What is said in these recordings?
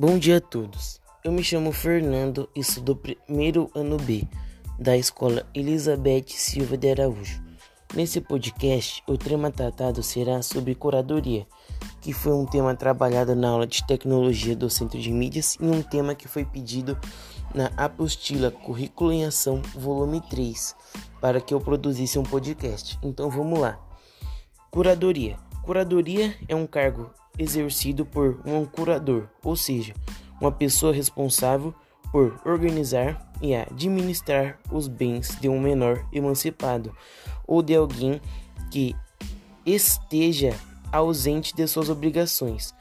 Bom dia a todos. Eu me chamo Fernando e sou do primeiro ano B da escola Elizabeth Silva de Araújo. Nesse podcast, o tema tratado será sobre curadoria, que foi um tema trabalhado na aula de tecnologia do Centro de Mídias e um tema que foi pedido na apostila Currículo em Ação, volume 3, para que eu produzisse um podcast. Então vamos lá. Curadoria. Curadoria é um cargo exercido por um curador, ou seja, uma pessoa responsável por organizar e administrar os bens de um menor emancipado ou de alguém que esteja ausente de suas obrigações.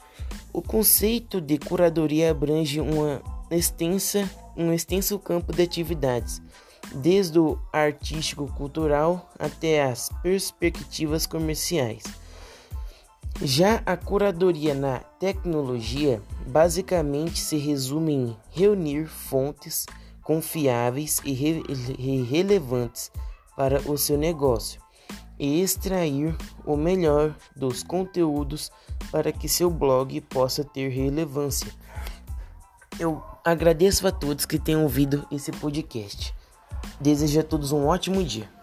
O conceito de curadoria abrange uma extensa, um extenso campo de atividades, desde o artístico-cultural até as perspectivas comerciais. Já a curadoria na tecnologia basicamente se resume em reunir fontes confiáveis e, re e relevantes para o seu negócio e extrair o melhor dos conteúdos para que seu blog possa ter relevância. Eu agradeço a todos que tenham ouvido esse podcast. Desejo a todos um ótimo dia.